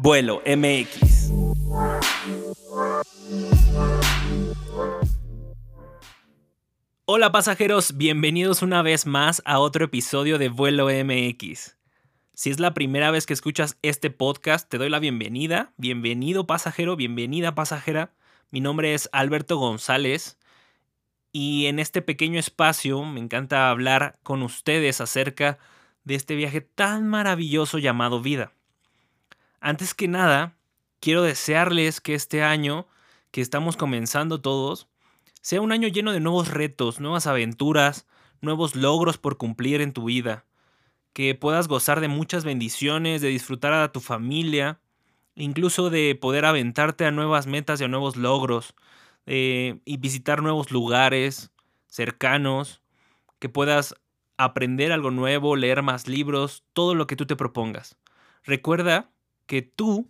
Vuelo MX. Hola pasajeros, bienvenidos una vez más a otro episodio de Vuelo MX. Si es la primera vez que escuchas este podcast, te doy la bienvenida. Bienvenido pasajero, bienvenida pasajera. Mi nombre es Alberto González y en este pequeño espacio me encanta hablar con ustedes acerca de este viaje tan maravilloso llamado vida. Antes que nada, quiero desearles que este año que estamos comenzando todos sea un año lleno de nuevos retos, nuevas aventuras, nuevos logros por cumplir en tu vida, que puedas gozar de muchas bendiciones, de disfrutar a tu familia, incluso de poder aventarte a nuevas metas y a nuevos logros, eh, y visitar nuevos lugares cercanos, que puedas aprender algo nuevo, leer más libros, todo lo que tú te propongas. Recuerda que tú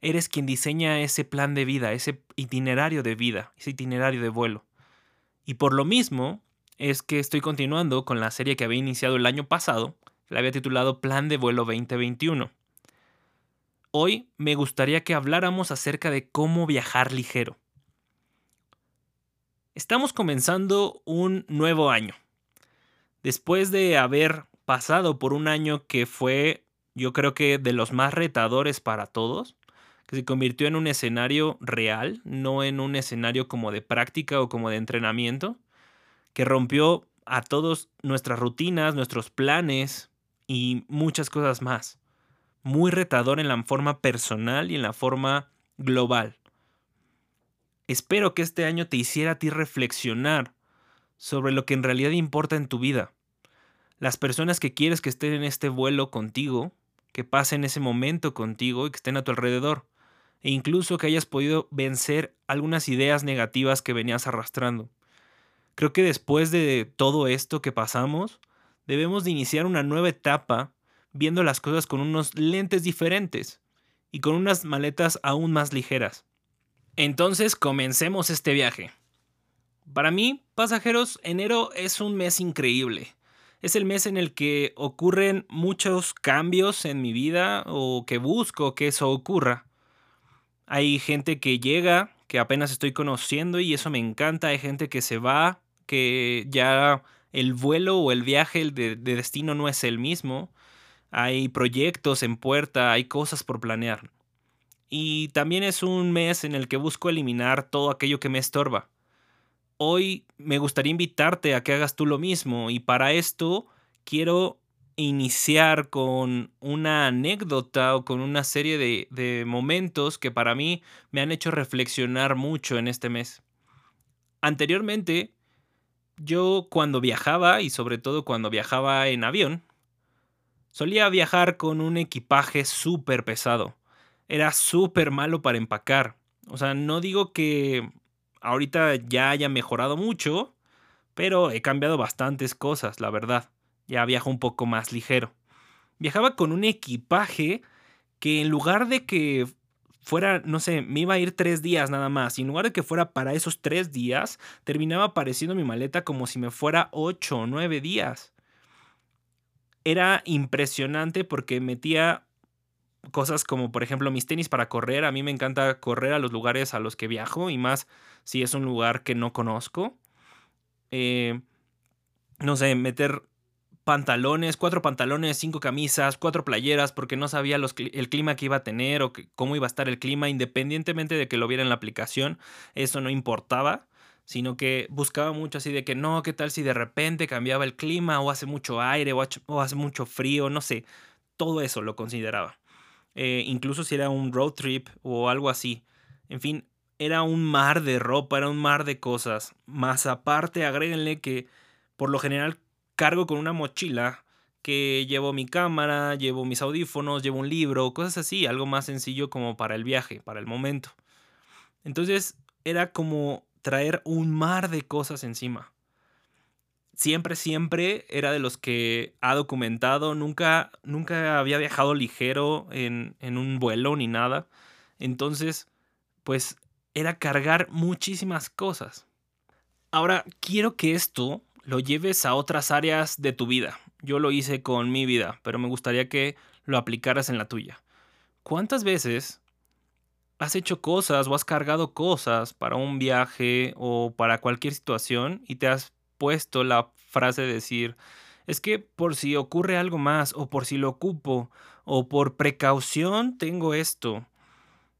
eres quien diseña ese plan de vida, ese itinerario de vida, ese itinerario de vuelo. Y por lo mismo es que estoy continuando con la serie que había iniciado el año pasado, la había titulado Plan de Vuelo 2021. Hoy me gustaría que habláramos acerca de cómo viajar ligero. Estamos comenzando un nuevo año. Después de haber pasado por un año que fue yo creo que de los más retadores para todos, que se convirtió en un escenario real, no en un escenario como de práctica o como de entrenamiento, que rompió a todos nuestras rutinas, nuestros planes y muchas cosas más. Muy retador en la forma personal y en la forma global. Espero que este año te hiciera a ti reflexionar sobre lo que en realidad importa en tu vida. Las personas que quieres que estén en este vuelo contigo, que pasen ese momento contigo y que estén a tu alrededor. E incluso que hayas podido vencer algunas ideas negativas que venías arrastrando. Creo que después de todo esto que pasamos, debemos de iniciar una nueva etapa viendo las cosas con unos lentes diferentes y con unas maletas aún más ligeras. Entonces comencemos este viaje. Para mí, pasajeros, enero es un mes increíble es el mes en el que ocurren muchos cambios en mi vida o que busco que eso ocurra. Hay gente que llega, que apenas estoy conociendo y eso me encanta. Hay gente que se va, que ya el vuelo o el viaje de, de destino no es el mismo. Hay proyectos en puerta, hay cosas por planear. Y también es un mes en el que busco eliminar todo aquello que me estorba hoy me gustaría invitarte a que hagas tú lo mismo y para esto quiero iniciar con una anécdota o con una serie de, momentos que para mí me han hecho reflexionar mucho en este mes. Anteriormente, yo cuando viajaba y sobre todo cuando viajaba en avión, solía viajar con un equipaje súper pesado. Era súper malo para empacar. O sea, no digo que ahorita ya haya mejorado mucho, pero he cambiado bastantes cosas, la verdad. Ya viajo un poco más ligero. Viajaba con un equipaje que en lugar de que fuera, no sé, me iba a ir tres días nada más, y en lugar de que fuera para esos tres días, terminaba apareciendo mi maleta como si me fuera ocho o nueve días. Era impresionante porque metía cosas como por ejemplo mis tenis para correr. A mí me encanta correr a los lugares a los que viajo y más si es un lugar que no conozco. Eh, no sé, meter pantalones, cuatro pantalones, cinco camisas, cuatro playeras, porque no sabía el clima que iba a tener o cómo iba a estar el clima, independientemente de que lo viera en la aplicación, eso no importaba, sino que buscaba mucho así de que no, ¿qué tal si de repente cambiaba el clima o hace mucho aire o hace mucho frío? No sé, todo eso lo consideraba. Eh, incluso si era un road trip o algo así. En fin, era un mar de ropa, era un mar de cosas. Más aparte, agréguenle que por lo general cargo con una mochila que llevo mi cámara, llevo mis audífonos, llevo un libro, cosas así, algo más sencillo como para el viaje, para el momento. Entonces era como traer un mar de cosas encima siempre, siempre era de los que ha documentado, nunca, nunca había viajado ligero en, en un vuelo ni nada. Entonces, pues era cargar muchísimas cosas. Ahora, quiero que esto lo lleves a otras áreas de tu vida. Yo lo hice con mi vida, pero me gustaría que lo aplicaras en la tuya. ¿Cuántas veces has hecho cosas o has cargado cosas para un viaje o para cualquier situación y te has puesto la frase de decir, es que por si ocurre algo más o por si lo ocupo o por precaución tengo esto.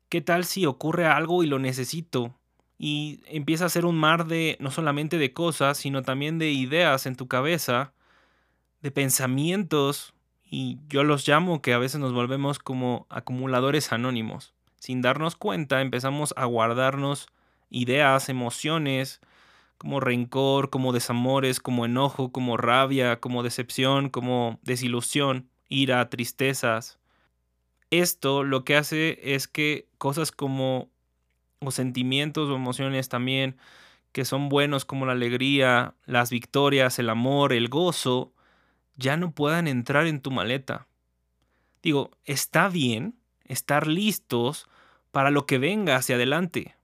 ¿Qué tal si ocurre algo y lo necesito? Y empieza a ser un mar de no solamente de cosas, sino también de ideas en tu cabeza, de pensamientos, y yo los llamo que a veces nos volvemos como acumuladores anónimos sin darnos cuenta, empezamos a guardarnos ideas, emociones, como rencor, como desamores, como enojo, como rabia, como decepción, como desilusión, ira, tristezas. Esto lo que hace es que cosas como o sentimientos o emociones también que son buenos como la alegría, las victorias, el amor, el gozo, ya no puedan entrar en tu maleta. Digo, está bien estar listos para lo que venga hacia adelante.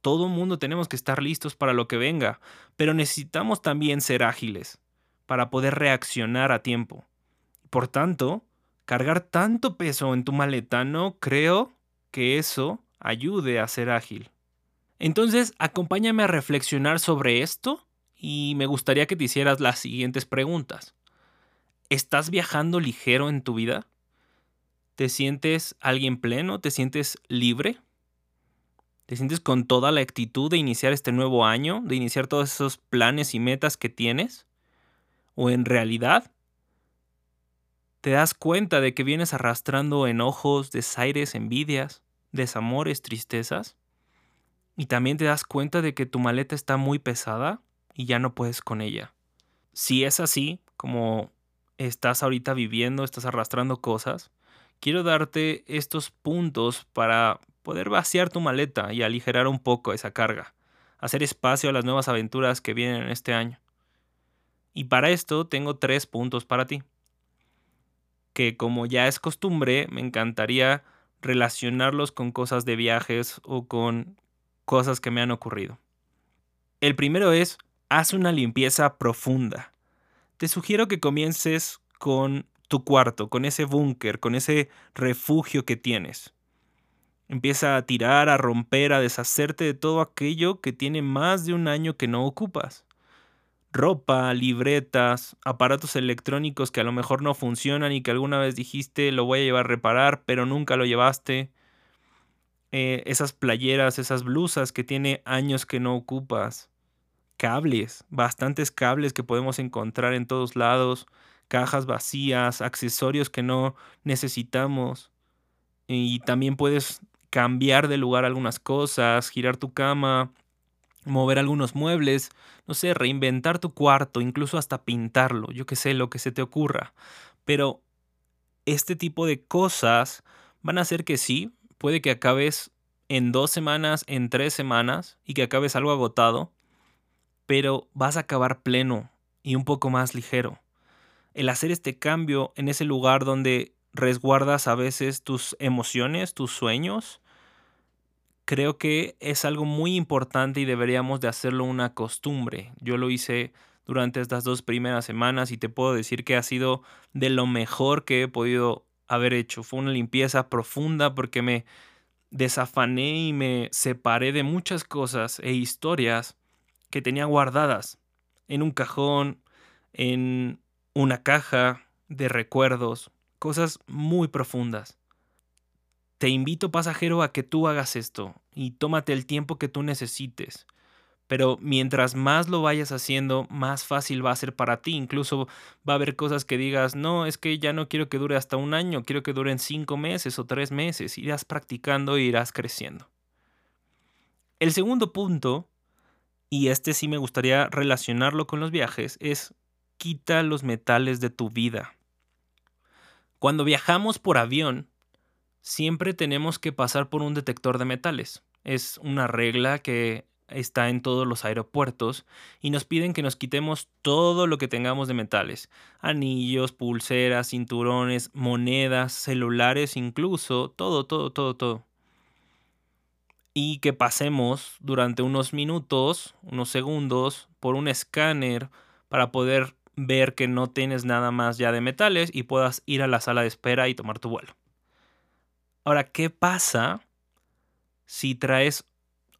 Todo mundo tenemos que estar listos para lo que venga, pero necesitamos también ser ágiles para poder reaccionar a tiempo. Por tanto, cargar tanto peso en tu maleta no creo que eso ayude a ser ágil. Entonces, acompáñame a reflexionar sobre esto y me gustaría que te hicieras las siguientes preguntas. ¿Estás viajando ligero en tu vida? ¿Te sientes alguien pleno? ¿Te sientes libre? ¿Te sientes con toda la actitud de iniciar este nuevo año? ¿De iniciar todos esos planes y metas que tienes? ¿O en realidad te das cuenta de que vienes arrastrando enojos, desaires, envidias, desamores, tristezas? Y también te das cuenta de que tu maleta está muy pesada y ya no puedes con ella. Si es así, como estás ahorita viviendo, estás arrastrando cosas, quiero darte estos puntos para poder vaciar tu maleta y aligerar un poco esa carga, hacer espacio a las nuevas aventuras que vienen en este año. Y para esto tengo tres puntos para ti, que como ya es costumbre, me encantaría relacionarlos con cosas de viajes o con cosas que me han ocurrido. El primero es, haz una limpieza profunda. Te sugiero que comiences con tu cuarto, con ese búnker, con ese refugio que tienes. Empieza a tirar, a romper, a deshacerte de todo aquello que tiene más de un año que no ocupas. Ropa, libretas, aparatos electrónicos que a lo mejor no funcionan y que alguna vez dijiste lo voy a llevar a reparar, pero nunca lo llevaste. Eh, esas playeras, esas blusas que tiene años que no ocupas. Cables, bastantes cables que podemos encontrar en todos lados cajas vacías, accesorios que no necesitamos. Y también puedes cambiar de lugar algunas cosas, girar tu cama, mover algunos muebles, no sé, reinventar tu cuarto, incluso hasta pintarlo, yo qué sé, lo que se te ocurra. Pero este tipo de cosas van a hacer que sí, puede que acabes en dos semanas, en tres semanas, y que acabes algo agotado, pero vas a acabar pleno y un poco más ligero el hacer este cambio en ese lugar donde resguardas a veces tus emociones, tus sueños, creo que es algo muy importante y deberíamos de hacerlo una costumbre. Yo lo hice durante estas dos primeras semanas y te puedo decir que ha sido de lo mejor que he podido haber hecho. Fue una limpieza profunda porque me desafané y me separé de muchas cosas e historias que tenía guardadas en un cajón, en una caja de recuerdos, cosas muy profundas. Te invito, pasajero, a que tú hagas esto y tómate el tiempo que tú necesites. Pero mientras más lo vayas haciendo, más fácil va a ser para ti. Incluso va a haber cosas que digas, no, es que ya no quiero que dure hasta un año, quiero que duren cinco meses o tres meses. Irás practicando e irás creciendo. El segundo punto, y este sí me gustaría relacionarlo con los viajes, es quita los metales de tu vida. Cuando viajamos por avión, siempre tenemos que pasar por un detector de metales. Es una regla que está en todos los aeropuertos y nos piden que nos quitemos todo lo que tengamos de metales. Anillos, pulseras, cinturones, monedas, celulares incluso, todo, todo, todo, todo. Y que pasemos durante unos minutos, unos segundos, por un escáner para poder ver que no tienes nada más ya de metales y puedas ir a la sala de espera y tomar tu vuelo. Ahora, ¿qué pasa si traes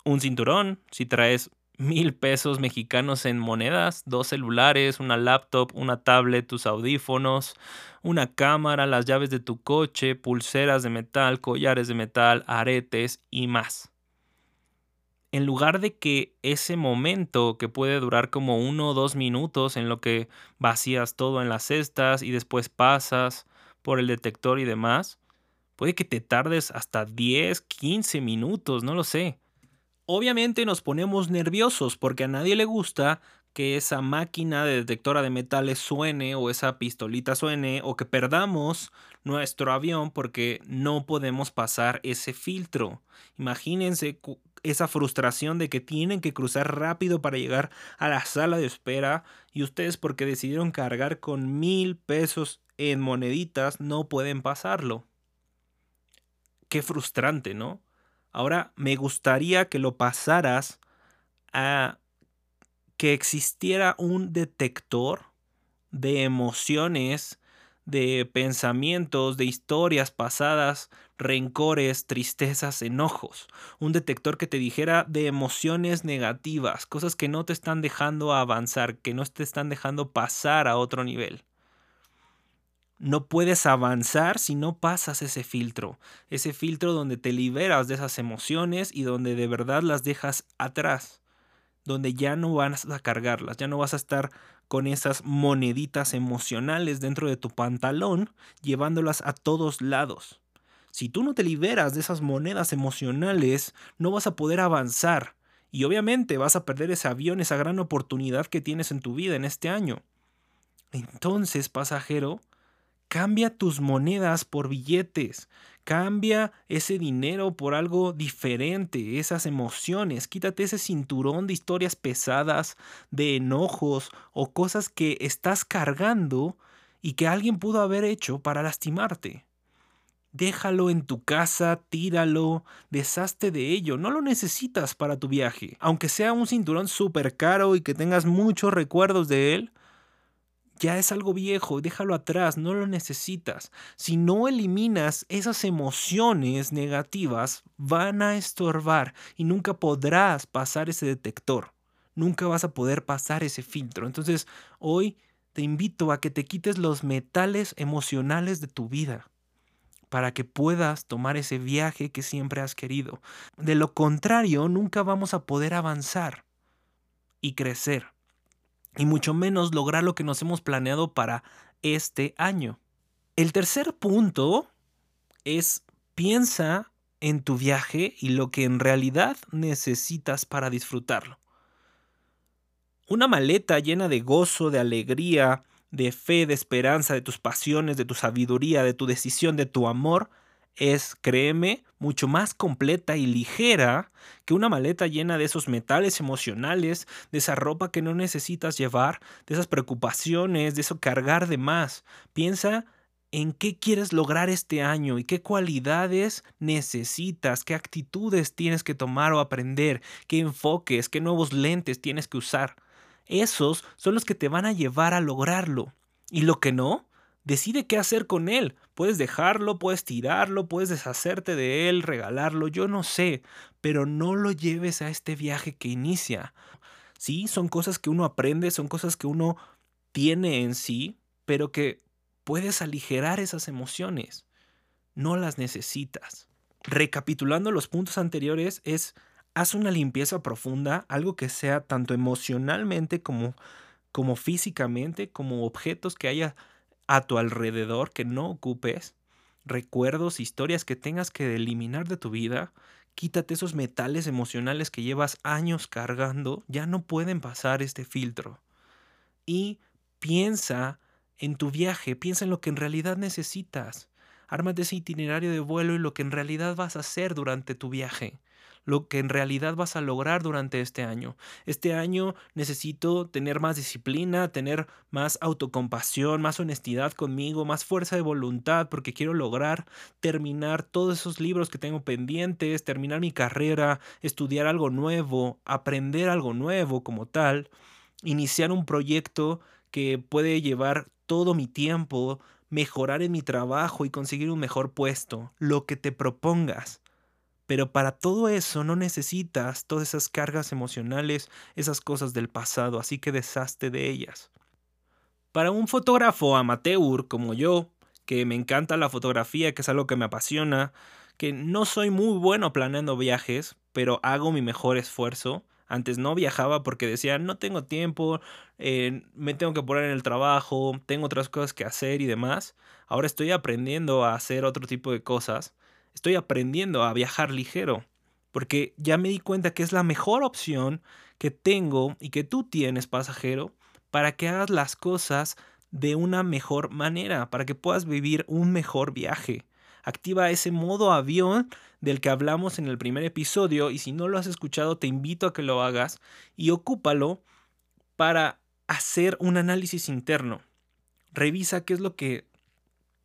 un cinturón, si traes mil pesos mexicanos en monedas, dos celulares, una laptop, una tablet, tus audífonos, una cámara, las llaves de tu coche, pulseras de metal, collares de metal, aretes y más. En lugar de que ese momento que puede durar como uno o dos minutos en lo que vacías todo en las cestas y después pasas por el detector y demás, puede que te tardes hasta 10, 15 minutos, no lo sé. Obviamente nos ponemos nerviosos porque a nadie le gusta que esa máquina de detectora de metales suene o esa pistolita suene o que perdamos nuestro avión porque no podemos pasar ese filtro. Imagínense esa frustración de que tienen que cruzar rápido para llegar a la sala de espera y ustedes porque decidieron cargar con mil pesos en moneditas no pueden pasarlo. Qué frustrante, ¿no? Ahora me gustaría que lo pasaras a que existiera un detector de emociones, de pensamientos, de historias pasadas, rencores, tristezas, enojos. Un detector que te dijera de emociones negativas, cosas que no te están dejando avanzar, que no te están dejando pasar a otro nivel no puedes avanzar si no pasas ese filtro, ese filtro donde te liberas de esas emociones y donde de verdad las dejas atrás, donde ya no vas a cargarlas, ya no vas a estar con esas moneditas emocionales dentro de tu pantalón, llevándolas a todos lados. Si tú no te liberas de esas monedas emocionales, no vas a poder avanzar y obviamente vas a perder ese avión, esa gran oportunidad que tienes en tu vida en este año. Entonces, pasajero, Cambia tus monedas por billetes. Cambia ese dinero por algo diferente, esas emociones. Quítate ese cinturón de historias pesadas, de enojos o cosas que estás cargando y que alguien pudo haber hecho para lastimarte. Déjalo en tu casa, tíralo, deshazte de ello, no lo necesitas para tu viaje. Aunque sea un cinturón súper caro y que tengas muchos recuerdos de él, ya es algo viejo, déjalo atrás, no lo necesitas. Si no eliminas esas emociones negativas, van a estorbar y nunca podrás pasar ese detector. Nunca vas a poder pasar ese filtro. Entonces, hoy te invito a que te quites los metales emocionales de tu vida para que puedas tomar ese viaje que siempre has querido. De lo contrario, nunca vamos a poder avanzar y crecer y mucho menos lograr lo que nos hemos planeado para este año. El tercer punto es piensa en tu viaje y lo que en realidad necesitas para disfrutarlo. Una maleta llena de gozo, de alegría, de fe, de esperanza, de tus pasiones, de tu sabiduría, de tu decisión, de tu amor, es, créeme, mucho más completa y ligera que una maleta llena de esos metales emocionales, de esa ropa que no necesitas llevar, de esas preocupaciones, de eso cargar de más. Piensa en qué quieres lograr este año y qué cualidades necesitas, qué actitudes tienes que tomar o aprender, qué enfoques, qué nuevos lentes tienes que usar. Esos son los que te van a llevar a lograrlo. Y lo que no, Decide qué hacer con él. Puedes dejarlo, puedes tirarlo, puedes deshacerte de él, regalarlo, yo no sé, pero no lo lleves a este viaje que inicia. Sí, son cosas que uno aprende, son cosas que uno tiene en sí, pero que puedes aligerar esas emociones. No las necesitas. Recapitulando los puntos anteriores es haz una limpieza profunda, algo que sea tanto emocionalmente como como físicamente, como objetos que haya a tu alrededor que no ocupes, recuerdos, historias que tengas que eliminar de tu vida, quítate esos metales emocionales que llevas años cargando, ya no pueden pasar este filtro. Y piensa en tu viaje, piensa en lo que en realidad necesitas. Ármate ese itinerario de vuelo y lo que en realidad vas a hacer durante tu viaje lo que en realidad vas a lograr durante este año. Este año necesito tener más disciplina, tener más autocompasión, más honestidad conmigo, más fuerza de voluntad, porque quiero lograr terminar todos esos libros que tengo pendientes, terminar mi carrera, estudiar algo nuevo, aprender algo nuevo como tal, iniciar un proyecto que puede llevar todo mi tiempo, mejorar en mi trabajo y conseguir un mejor puesto, lo que te propongas. Pero para todo eso no necesitas todas esas cargas emocionales, esas cosas del pasado, así que deshazte de ellas. Para un fotógrafo amateur como yo, que me encanta la fotografía, que es algo que me apasiona, que no soy muy bueno planeando viajes, pero hago mi mejor esfuerzo. Antes no viajaba porque decía, no tengo tiempo, eh, me tengo que poner en el trabajo, tengo otras cosas que hacer y demás. Ahora estoy aprendiendo a hacer otro tipo de cosas. Estoy aprendiendo a viajar ligero, porque ya me di cuenta que es la mejor opción que tengo y que tú tienes, pasajero, para que hagas las cosas de una mejor manera, para que puedas vivir un mejor viaje activa ese modo avión del que hablamos en el primer episodio y si no lo has escuchado te invito a que lo hagas y ocúpalo para hacer un análisis interno. Revisa qué es lo que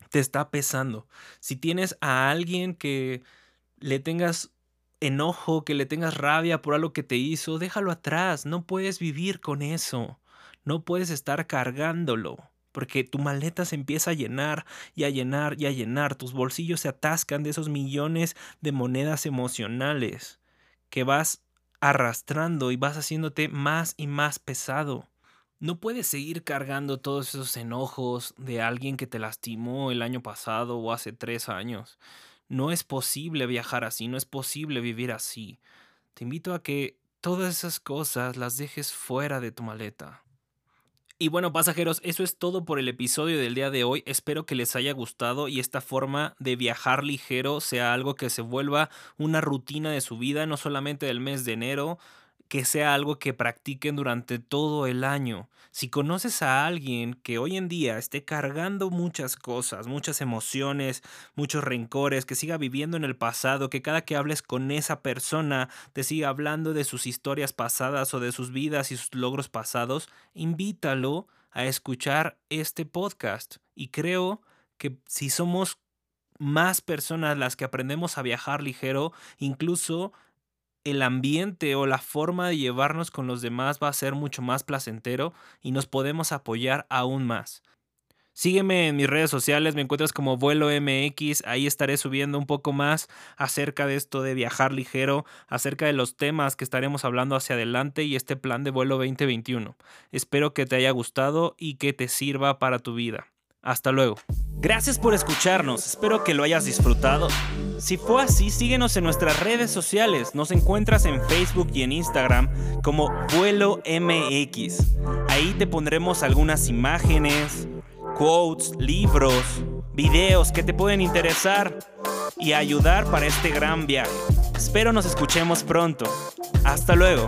te está pesando. Si tienes a alguien que le tengas enojo, que le tengas rabia por algo que te hizo, déjalo atrás. No puedes vivir con eso. No puedes estar cargándolo porque tu maleta se empieza a llenar y a llenar y a llenar, tus bolsillos se atascan de esos millones de monedas emocionales que vas arrastrando y vas haciéndote más y más pesado. No puedes seguir cargando todos esos enojos de alguien que te lastimó el año pasado o hace tres años. No es posible viajar así, no es posible vivir así. Te invito a que todas esas cosas las dejes fuera de tu maleta. Y bueno, pasajeros, eso es todo por el episodio del día de hoy. Espero que les haya gustado y esta forma de viajar ligero sea algo que se vuelva una rutina de su vida, no solamente del mes de enero, que sea algo que practiquen durante todo el año. Si conoces a alguien que hoy en día esté cargando muchas cosas, muchas emociones, muchos rencores, que siga viviendo en el pasado, que cada que hables con esa persona te siga hablando de sus historias pasadas o de sus vidas y sus logros pasados, invítalo a escuchar este podcast. Y creo que si somos más personas las que aprendemos a viajar ligero, incluso el ambiente o la forma de llevarnos con los demás va a ser mucho más placentero y nos podemos apoyar aún más. Sígueme en mis redes sociales, me encuentras como Vuelo MX, ahí estaré subiendo un poco más acerca de esto de viajar ligero, acerca de los temas que estaremos hablando hacia adelante y este plan de vuelo 2021. Espero que te haya gustado y que te sirva para tu vida. Hasta luego. Gracias por escucharnos, espero que lo hayas disfrutado. Si fue así, síguenos en nuestras redes sociales. Nos encuentras en Facebook y en Instagram como Vuelo MX. Ahí te pondremos algunas imágenes, quotes, libros, videos que te pueden interesar y ayudar para este gran viaje. Espero nos escuchemos pronto. Hasta luego.